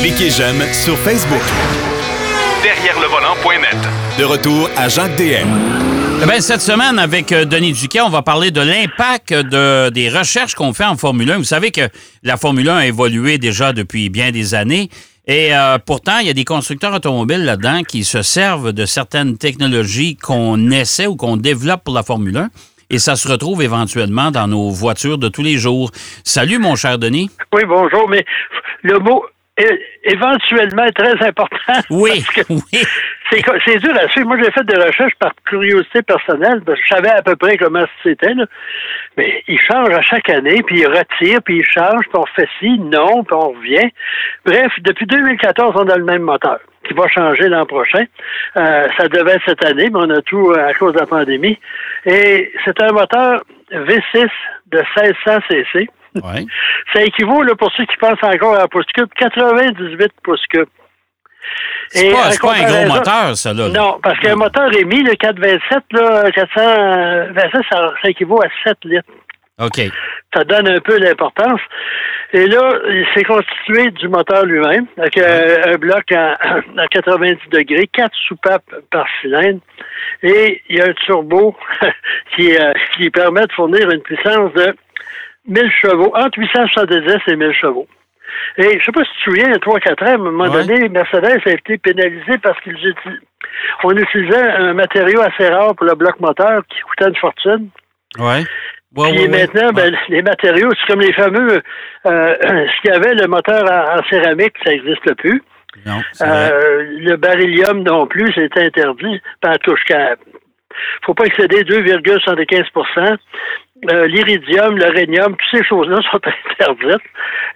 Cliquez j'aime sur Facebook. Derrière le volant.net. De retour à Jacques DM. Eh bien, cette semaine, avec euh, Denis Duquet, on va parler de l'impact de, des recherches qu'on fait en Formule 1. Vous savez que la Formule 1 a évolué déjà depuis bien des années. Et euh, pourtant, il y a des constructeurs automobiles là-dedans qui se servent de certaines technologies qu'on essaie ou qu'on développe pour la Formule 1 et ça se retrouve éventuellement dans nos voitures de tous les jours. Salut, mon cher Denis. Oui, bonjour, mais le mot éventuellement très important. Oui, oui. C'est dur à suivre. Moi, j'ai fait des recherches par curiosité personnelle, parce que je savais à peu près comment c'était. Mais il change à chaque année, puis il retire, puis il change, puis on fait ci, non, puis on revient. Bref, depuis 2014, on a le même moteur qui va changer l'an prochain. Euh, ça devait être cette année, mais on a tout à cause de la pandémie. Et c'est un moteur V6 de 1600 cc. Ouais. Ça équivaut, là, pour ceux qui pensent encore à la pouce cube, 98 pouces cubes. C'est pas, pas un gros moteur, ça, là. Non, parce qu'un moteur émis, le 427, là, 427, ça, ça équivaut à 7 litres. OK. Ça donne un peu l'importance. Et là, il s'est constitué du moteur lui-même, avec euh, un bloc à, 90 degrés, quatre soupapes par cylindre, et il y a un turbo qui, euh, qui permet de fournir une puissance de 1000 chevaux, entre 870 et 1000 chevaux. Et je sais pas si tu te souviens, il y a 3-4 ans, à un moment donné, Mercedes a été pénalisé parce qu'ils on utilisait un matériau assez rare pour le bloc moteur qui coûtait une fortune. Ouais. Puis maintenant, ben, les matériaux, c'est comme les fameux, euh, ce qu'il y avait, le moteur en, céramique, ça n'existe plus. Non, euh, le beryllium non plus, c'est interdit. Pas touche ne faut pas excéder 2,75 euh, L'iridium, l'uranium, toutes ces choses-là sont interdites.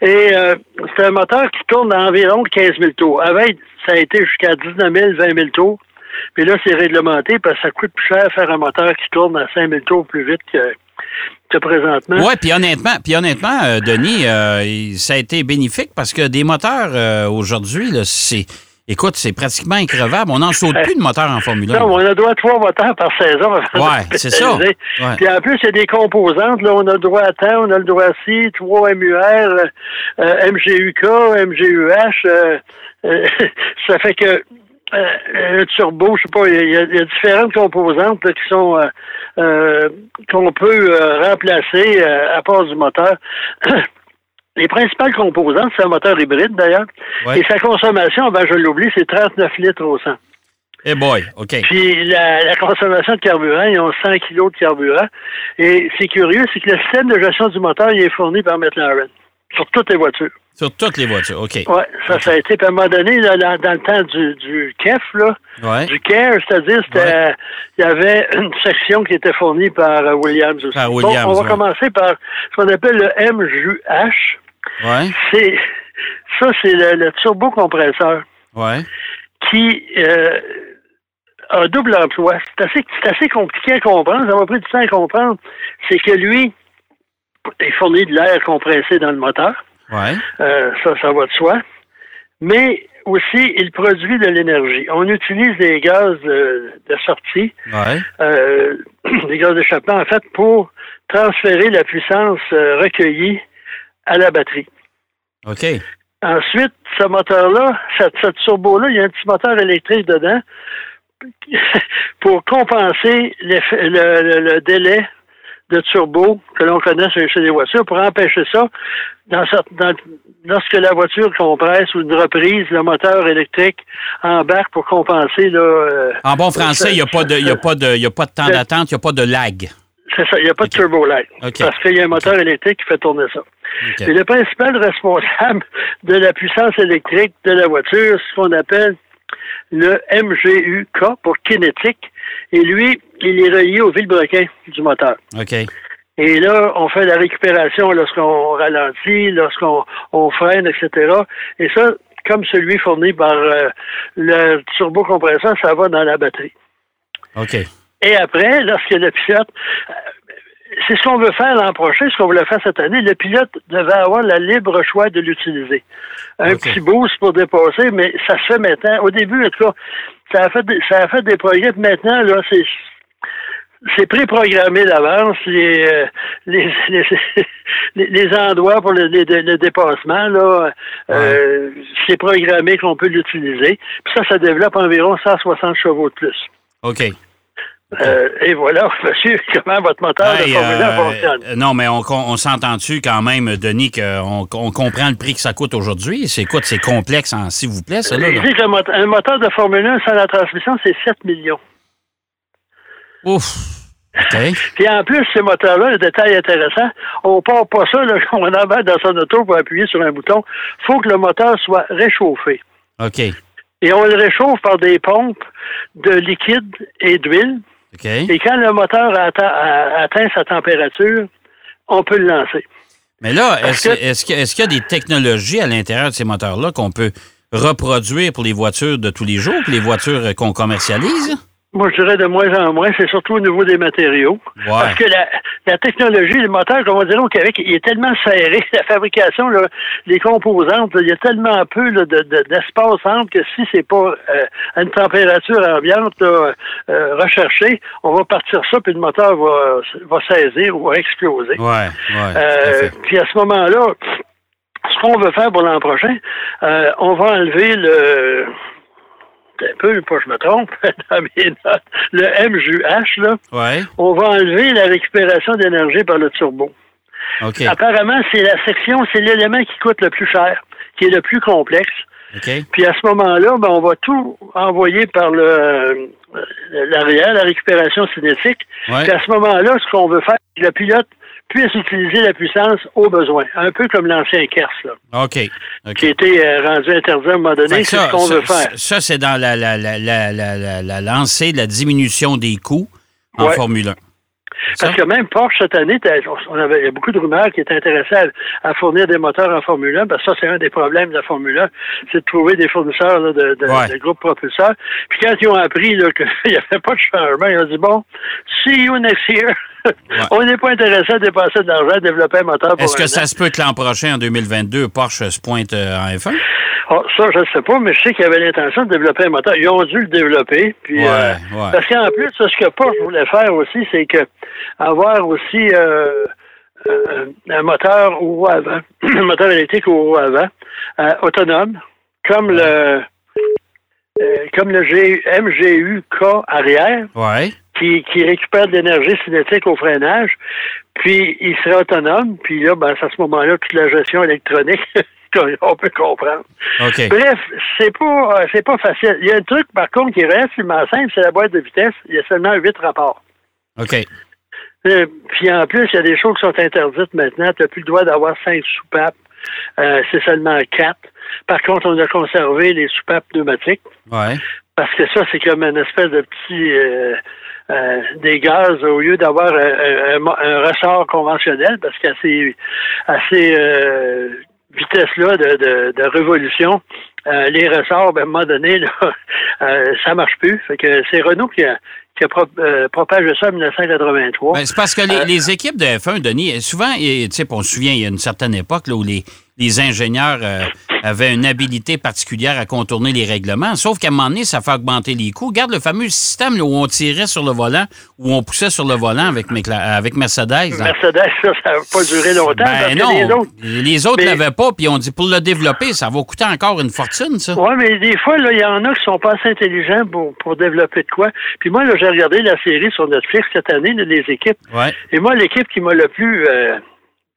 Et euh, c'est un moteur qui tourne à environ 15 000 tours. Avant, ça a été jusqu'à 19 000, 20 000 tours. Puis là, c'est réglementé parce que ça coûte plus cher faire un moteur qui tourne à 5 000 tours plus vite que, présentement. Oui, puis honnêtement, puis honnêtement, euh, Denis, euh, ça a été bénéfique parce que des moteurs euh, aujourd'hui, c'est. Écoute, c'est pratiquement increvable. On n'en saute plus de moteurs en Formule 1. Non, on a droit à trois moteurs par saison. Oui, c'est ça. Puis en plus, il y a des composantes. Là, on a le droit à temps, on a le droit à ci, trois MUR, MGUK, MGUH. ça fait que euh, un turbo, je sais pas, il y, a, différentes composantes qui sont euh, euh, qu'on peut remplacer à part du moteur. Les principales composantes, c'est un moteur hybride d'ailleurs. Et sa consommation, ben je l'oublie, c'est 39 litres au 100. Eh boy, OK. Puis la, consommation de carburant, ils ont 100 kilos de carburant. Et c'est curieux, c'est que le système de gestion du moteur, il est fourni par McLaren sur toutes les voitures. Sur toutes les voitures, OK. Oui, ça, ça a été, puis à un moment donné, là, dans, le temps du, du KEF, là, du CARE, c'est-à-dire, il y avait une section qui était fournie par euh, Williams aussi. Par Williams, on va commencer par ce qu'on appelle le MJH. Ouais. C'est, ça, c'est le, le turbocompresseur. Ouais. Qui euh, a double emploi. C'est assez, compliqué à comprendre. Ça m'a pris du temps à comprendre. C'est que lui, il fournit de l'air compressé dans le moteur. Ouais. Euh, ça, ça va de soi. Mais aussi, il produit de l'énergie. On utilise des gaz de, sortie, euh, des gaz d'échappement, en fait, pour transférer la puissance recueillie à la batterie. OK. Ensuite, ce moteur-là, cette, turbo-là, il y a un petit moteur électrique dedans pour compenser le, délai de turbo que l'on connaît chez les voitures pour empêcher ça. Dans, lorsque la voiture compresse ou une reprise, le moteur électrique embarque pour compenser. Là, euh, en bon français, il n'y a, pas de, a, pas de, a pas de temps d'attente, il n'y a pas de lag. C'est ça, il n'y a pas de turbo lag. Parce qu'il y a un moteur électrique qui fait tourner ça. Et le principal responsable de la puissance électrique de la voiture, c'est ce qu'on appelle le MGUK pour kinétique. Et lui, il est relié au vilebrequin du moteur. OK. Et là, on fait la récupération lorsqu'on ralentit, lorsqu'on on freine, etc. Et ça, comme celui fourni par euh, le turbocompresseur, ça va dans la batterie. OK. Et après, lorsque le pilote, c'est ce qu'on veut faire l'an prochain, ce qu'on voulait faire cette année, le pilote devait avoir le libre choix de l'utiliser. Un petit boost pour dépasser, mais ça se fait maintenant. Au début, en tout cas, ça a fait des, ça a fait des progrès. Maintenant, là, c'est c'est préprogrammé d'avance les, euh, les, les, endroits pour le, le dépassement là euh, c'est programmé qu'on peut l'utiliser puis ça ça développe environ 160 chevaux de plus OK euh, et voilà, monsieur, comment votre moteur de Formule 1 fonctionne. non, mais on, on s'entend-tu quand même, Denis, qu'on on comprend le prix que ça coûte aujourd'hui? C'est quoi, c'est complexe, s'il vous plaît, ça, là? là? un moteur de Formule 1 sans la transmission, c'est 7 millions. Ouf! Puis en plus, ces moteurs-là, le détail intéressant, on part pas ça, là, on embarque dans son auto pour appuyer sur un bouton. Il faut que le moteur soit réchauffé. OK. Et on le réchauffe par des pompes de liquide et d'huile. Et quand le moteur atteint, sa température, on peut le lancer. Mais là, est-ce qu'il y a des technologies à l'intérieur de ces moteurs-là qu'on peut reproduire pour les voitures de tous les jours, pour les voitures qu'on commercialise? Moi, je dirais de moins en moins, c'est surtout au niveau des matériaux. Parce que la, la, technologie, le moteur, comme on dirait au Québec, il est tellement serré, la fabrication, là, les composantes, il y a tellement peu d'espace entre que si c'est pas euh, à une température ambiante euh, recherchée, on va partir ça, puis le moteur va, va saisir ou va exploser. Ouais, euh, puis à ce moment-là, ce qu'on veut faire pour l'an prochain, on va enlever le un peu, pas je me trompe, dans mes notes, le MJH, là, on va enlever la récupération d'énergie par le turbo. Apparemment, c'est la section, c'est l'élément qui coûte le plus cher, qui est le plus complexe. Puis à ce moment-là, ben, on va tout envoyer par le l'arrière, la récupération cinétique. Puis à ce moment-là, ce qu'on veut faire, le pilote puisse utiliser la puissance au besoin. Un peu comme l'ancien KERS, là. OK. Qui a été euh, rendu interdit à un moment donné. C'est ce qu'on veut faire. Ça, c'est dans la, la, la, la, la lancée de la diminution des coûts en Formule 1. Parce que même Porsche, cette année, on avait, il y a beaucoup de rumeurs qui étaient intéressés à, fournir des moteurs en Formule 1, parce que ça, c'est un des problèmes de la Formule 1, c'est de trouver des fournisseurs de, de, groupes propulseurs. Puis quand ils ont appris qu'il n'y avait pas de changement, ils ont dit, bon, see you next year. on n'est pas intéressé à dépenser de l'argent à développer un moteur pour Est-ce que ça se peut que l'an prochain, en 2022, Porsche se pointe euh, en F1? Ah, ça, je ne sais pas, mais je sais qu'il y avait l'intention de développer un moteur. Ils ont dû le développer. Puis, euh, Parce qu'en plus, ce que Porsche voulait faire aussi, c'est que avoir aussi euh, euh, un moteur au avant, un moteur électrique au avant, autonome, comme le comme le MGU-K arrière, qui, qui récupère de l'énergie cinétique au freinage, puis il serait autonome, puis là, ben, à ce moment-là, toute la gestion électronique on peut comprendre. Bref, c'est pas euh, c'est pas facile. Il y a un truc, par contre, qui est relativement simple, c'est la boîte de vitesse. Il y a seulement huit rapports. OK. Euh, puis en plus, il y a des choses qui sont interdites maintenant. Tu n'as plus le droit d'avoir cinq soupapes. Euh, c'est seulement quatre. Par contre, on a conservé les soupapes pneumatiques. Ouais. Parce que ça, c'est comme une espèce de petit des gaz au lieu d'avoir un, ressort conventionnel, parce qu'à ces, assez vitesse-là de, de, révolution, euh, les ressorts, ben, à un moment donné, là, euh, ça marche plus. Fait que c'est Renault qui a, qui a euh, propagé ça en 1983. Ben, c'est parce que les, les, équipes de F1, Denis, souvent, tu sais, on se souvient, il y a une certaine époque là, où les, les ingénieurs euh, avaient une habilité particulière à contourner les règlements. Sauf qu'à un moment donné, ça fait augmenter les coûts. Regarde le fameux système où on tirait sur le volant, où on poussait sur le volant avec, avec Mercedes. Mercedes, ça, ça n'a pas duré longtemps. Ben non, les autres, les autres n'avaient pas, puis on dit pour le développer, ça va coûter encore une fortune, ça. Oui, mais des fois, il y en a qui sont pas assez intelligents pour, pour développer de quoi. Puis moi, j'ai regardé la série sur Netflix cette année, les équipes. Et moi, l'équipe qui m'a le plus euh,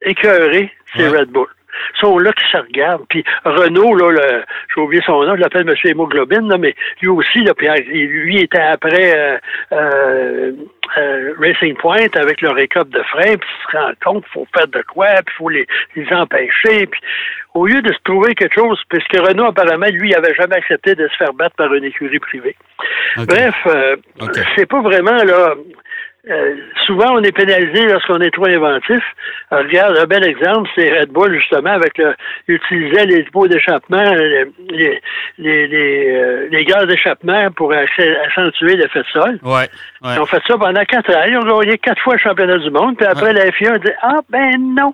écœuré, c'est Red Bull sont là qui se regardent. Puis Renault, là, j'ai oublié son nom, je l'appelle M. Hémoglobine, là, mais lui aussi, là, puis lui était après euh, euh, euh, Racing Point avec le récap de frein, puis il se rend compte qu'il faut faire de quoi, puis il faut les, les empêcher. Puis au lieu de se trouver quelque chose, puisque Renault, apparemment, lui, il avait jamais accepté de se faire battre par une écurie privée. Bref, c'est pas vraiment là. Euh, souvent, on est pénalisé lorsqu'on est trop inventif. Euh, regarde, un bel exemple, c'est Red Bull, justement, avec le, il utilisait les pots d'échappement, les, les, les, les, gaz d'échappement pour accentuer l'effet de sol. Ouais, Ils ont fait ça pendant quatre ans. Ils ont gagné quatre fois le championnat du monde. Puis après, la FIA a dit Ah, ben non!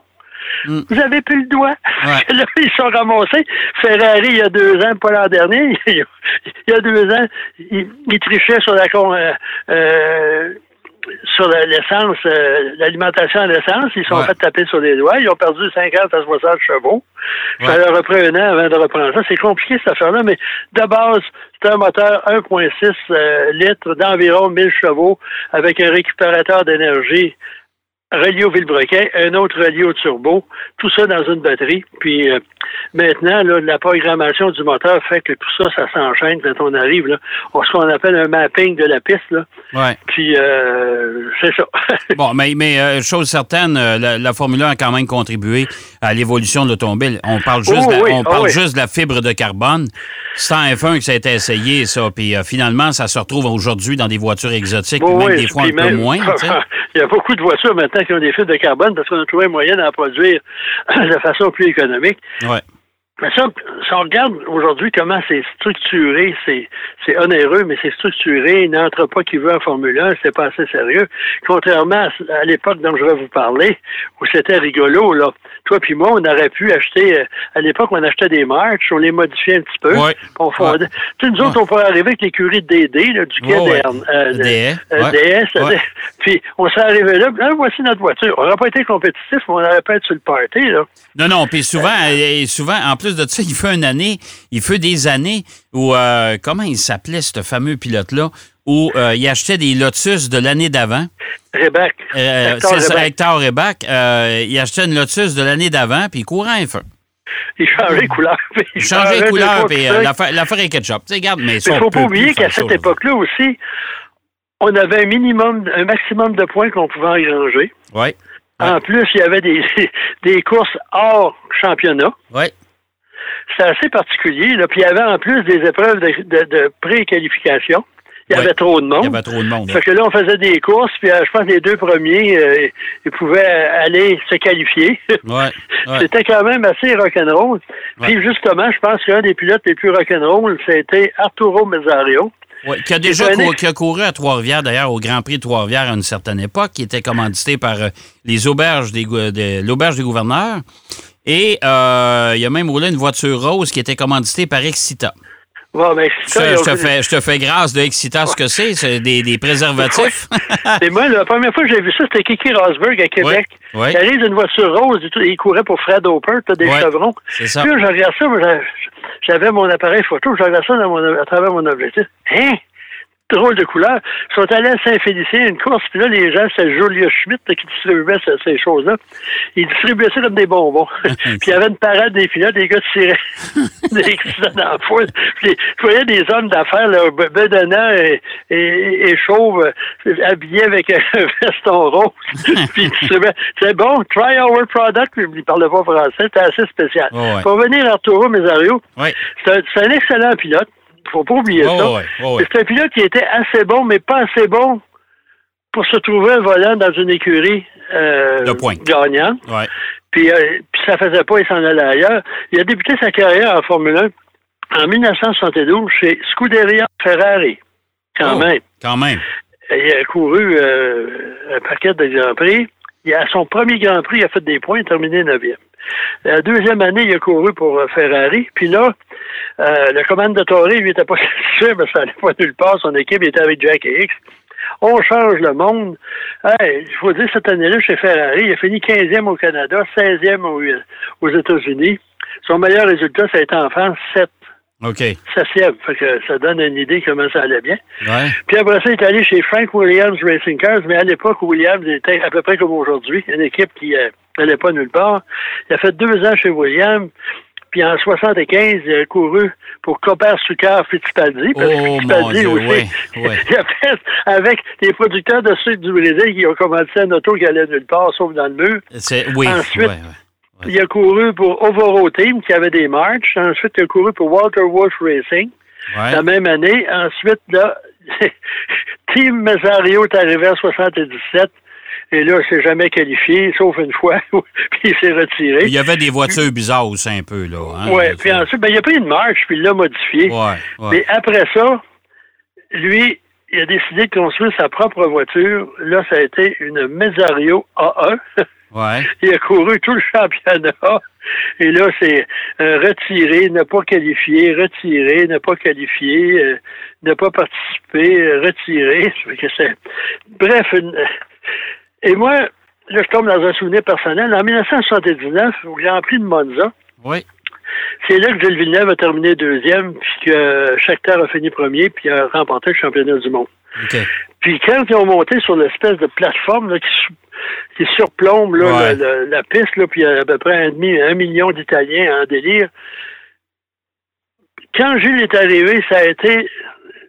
Mm. Vous avez plus le doigt. là, ils sont ramassés. Ferrari, il y a deux ans, pas l'an dernier, il y a deux ans, il, trichait sur la con, euh, sur l'essence, euh, l'alimentation à l'essence. Ils sont fait taper sur les doigts. Ils ont perdu 50 à 60 chevaux. Ça leur a pris un an avant de reprendre ça. C'est compliqué cette affaire-là, mais de base, c'est un moteur 1,6 euh, litres d'environ 1000 chevaux avec un récupérateur d'énergie relié au vilebrequin, un autre relié au turbo, tout ça dans une batterie. Puis euh, maintenant, là, la programmation du moteur fait que tout ça, ça s'enchaîne quand on arrive là, ce qu'on appelle un mapping de la piste. Là. Ouais. Puis euh, c'est ça. bon, mais, mais euh, chose certaine, la, Formule 1 a quand même contribué à l'évolution de l'automobile. On parle juste, de, on oh parle juste de la fibre de carbone. C'est en F1 que ça a été essayé, ça. Puis finalement, ça se retrouve aujourd'hui dans des voitures exotiques, même des fois un peu moins. Il y a beaucoup de voitures maintenant qui ont des fibres de carbone parce qu'on a trouvé un moyen d'en produire de façon plus économique. Mais ça, si on regarde aujourd'hui comment c'est structuré, c'est, c'est onéreux, mais c'est structuré. Il n'entre pas qui veut en Formule 1, c'est pas assez sérieux. Contrairement à, l'époque dont je vais vous parler, où c'était rigolo, là. Toi puis moi, on aurait pu acheter, euh, à l'époque, on achetait des marches, on les modifiait un petit peu. Ouais. On fondait. Tu sais, nous autres, on pourrait arriver avec l'écurie de DD, là, du quai euh, DS. Euh, DS puis on s'est arrivé là, ah, voici notre voiture. On n'aurait pas été compétitif, mais on aurait pas été sur le party, là. Non, non, puis souvent, et souvent, en plus de ça, il fait une année, il fait des années où, euh, comment il s'appelait, ce fameux pilote-là, où euh, il achetait des Lotus de l'année d'avant. Rebac. Euh, Hector Rebac. il achetait une Lotus de l'année d'avant, puis il courait un feu. Il changeait de couleur. Il changeait de couleur, puis l'affaire est ketchup. Tu sais, regarde, mais il ne faut pas oublier qu'à cette époque-là aussi, on avait un minimum, un maximum de points qu'on pouvait engranger. Oui. En plus, il y avait des, des courses hors championnat. Oui. C'était assez particulier. Là. Puis il y avait en plus des épreuves de, de, de pré-qualification. Il y avait trop de monde. Il y avait trop de monde. Parce que là, on faisait des courses, puis euh, je pense que les deux premiers, euh, ils pouvaient aller se qualifier. Ouais, C'était quand même assez rock'n'roll. Puis justement, je pense qu'un des pilotes les plus rock'n'roll, c'était Arturo Mezzario. Oui, qui a déjà couru, qui a couru à Trois-Rivières, d'ailleurs, au Grand Prix de Trois-Rivières à une certaine époque, qui était commandité par euh, les auberges des, de, l'auberge des gouverneurs. Et euh, il a même roulé une voiture rose qui était commanditée par Excita. Bon, ben, je, te fais, je te fais grâce de Excita ce que c'est, c'est des, des préservatifs. c'est moi, la première fois que j'ai vu ça, c'était Kiki Rosberg à Québec. Il arrive d'une voiture rose, il courait pour Fred Hopper, des chevrons. C'est ça. Puis je regarde ça, j'avais mon appareil photo, je regarde ça à travers mon objectif. Hein? Drôle de couleur. Ils sont allés à Saint-Félicien, une course, puis là, les gens, c'est Julia Schmidt qui distribuait ces, choses-là. Ils distribuaient ça comme des bonbons. puis il y avait une parade des pilotes, des gars tiraient des dans la foule. Puis tu voyais des hommes d'affaires, là, bedonnants et, et, et chauves, habillés avec un veston rose. puis ils distribuaient. C'est bon, try our product. Puis ils parlaient pas français. C'était assez spécial. Oh, Pour venir Arturo Mesario, ouais. c'est un excellent pilote faut pas oublier oh, ça. Ouais, oh, ouais. C'est un pilote qui était assez bon, mais pas assez bon pour se trouver un volant dans une écurie euh, gagnante. Ouais. Puis, euh, puis ça faisait pas, il s'en allait ailleurs. Il a débuté sa carrière en Formule 1 en 1972 chez Scuderia Ferrari. Quand oh, même. Quand même. Il a couru euh, un paquet de Grands Prix. Il a, son premier Grand Prix, il a fait des points, terminé 9e. La deuxième année, il a couru pour euh, Ferrari. Puis là, euh, le commande de Torrey, lui, était pas satisfait, mais ça n'allait pas nulle part. Son équipe était avec Jack X. On change le monde. Il faut dire, cette année-là, chez Ferrari, il a fini 15e au Canada, 16e aux, États-Unis. Son meilleur résultat, ça a été en France, 7. OK. Septième. Fait que ça donne une idée comment ça allait bien. Ouais. Puis après ça, il est allé chez Frank Williams Racing Cars, mais à l'époque, Williams était à peu près comme aujourd'hui, une équipe qui n'allait pas nulle part. Il a fait deux ans chez Williams. Puis en 75, il a couru pour Copper Sucre Fittipaldi. Parce oh, Fittipaldi mon Dieu, aussi, ouais, ouais. il a fait avec les producteurs de sucre du Brésil qui ont commencé un auto qui allait nulle part, sauf dans le mur. Oui, Ensuite, ouais, il a couru pour Ovoro Team, qui avait des marches. Ensuite, il a couru pour Walter Wolf Racing. La même année. Ensuite, là, Team Mazzario est arrivé en 77. Et là, il s'est jamais qualifié, sauf une fois, puis il s'est retiré. Il y avait des voitures bizarres aussi un peu, là. Hein, oui, puis ensuite, ben, il a pris une marche, puis il l'a modifié. Ouais, ouais. Mais après ça, lui, il a décidé de construire sa propre voiture. Là, ça a été une Mezzario A1. Ouais. Il a couru tout le championnat. Et là, c'est euh, retirer, ne pas qualifier, retirer, ne pas qualifier, euh, ne pas participer, euh, c'est... Bref, une... et moi, là, je tombe dans un souvenir personnel. En 1979, au Grand Prix de Monza, oui. c'est là que Gilles Villeneuve a terminé deuxième, puis que Shakhtar a fini premier, puis a remporté le championnat du monde. Puis quand ils ont monté sur l'espèce de plateforme là, qui, su- qui surplombe là, Ouais. la, la- la piste, là, puis il y a à peu près un, demi, un million d'Italiens en délire. Quand Gilles est arrivé, ça a été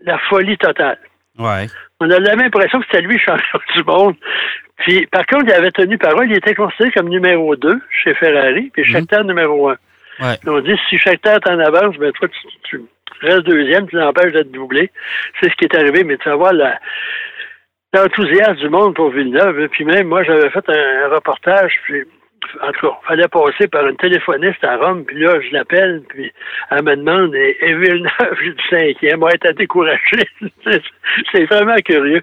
la folie totale. Ouais. On a l'impression que c'était lui champion du monde. Puis, par contre, il avait tenu parole. Il était considéré comme numéro 2 chez Ferrari, puis Shakhtar numéro 1. Ouais. On dit, si Shakhtar est en avance, ben toi, tu, tu restes deuxième, tu l'empêches d'être doublé. C'est ce qui est arrivé, mais tu vas voir la- l'enthousiasme du monde pour Villeneuve. hein. Puis même, moi, j'avais fait un, un reportage, puis en tout cas, il fallait passer par une téléphoniste à Rome, puis là, je l'appelle, puis elle me demande, et, et Villeneuve, j'ai du cinquième, moi, être découragé. C'est- C'est vraiment curieux.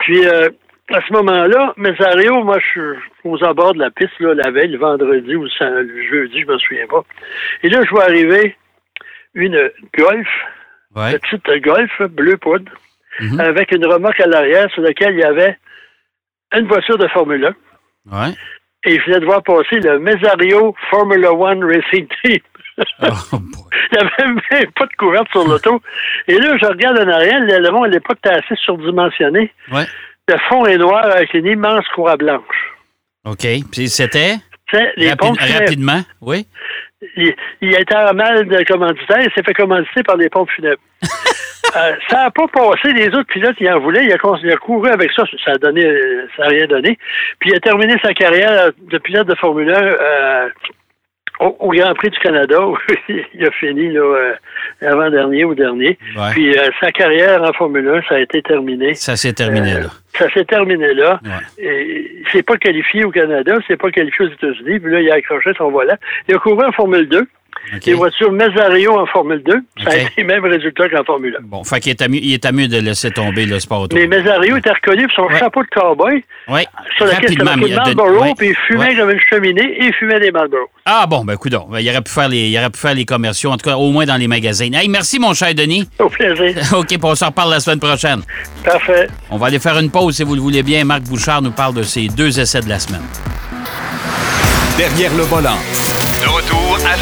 Puis, euh, à ce moment-là, Mesario, moi, je suis aux abords de la piste, là, la veille, le vendredi ou le le jeudi, je me souviens pas. Et là, je vois arriver une Golf, Ouais. petite Golf, bleu poudre, Mhm. avec une remorque à l'arrière sur laquelle il y avait une voiture de Formule 1. Ouais. Et je venais de voir passer le Mesario Formula One Racing Team. Oh. Il n'y avait même pas de couverte sur l'auto. Et là, je regarde en arrière, l'aileron à l'époque était assez surdimensionné. Ouais. Le fond est noir avec une immense croix blanche. OK. Puis c'était? Les rapide- pompes rapidement. Oui. Il, il était en mal de commanditaire, il s'est fait commanditer par les pompes funèbres. Euh, ça n'a pas passé, les autres pilotes, il en voulaient, il a, il a couru avec ça, ça a donné, ça a rien donné. Puis il a terminé sa carrière de pilote de Formule 1 euh, au, au Grand Prix du Canada, où il a fini là, euh, avant-dernier ou dernier. Ouais. Puis euh, sa carrière en Formule 1, ça a été terminé. Ça s'est terminé, Euh, là. Ça s'est terminé là. Ouais. Et il s'est pas qualifié au Canada, il s'est pas qualifié aux États-Unis, puis là, il a accroché son volant. Il a couru en Formule 2. Les voitures Mesario en Formule 2, ça a OK. été le même résultat qu'en Formule 1. Bon, fait qu'il est à mieux, il est à mieux de laisser tomber le sport auto. Mais Mesario était reconnu pour son Ouais. chapeau de cowboy, Oui. sur lequel marqué il Marlboro, ouais. puis il fumait Ouais. comme une cheminée et il fumait des Marlboro. Ah bon, ben coudon. Il aurait pu faire les, il aurait pu faire les commerciaux, en tout cas au moins dans les magasins. Hey, merci mon cher Denis. Au plaisir. OK, puis on se reparle la semaine prochaine. Parfait. On va aller faire une pause si vous le voulez bien. Marc Bouchard nous parle de ses deux essais de la semaine. Derrière le volant. De retour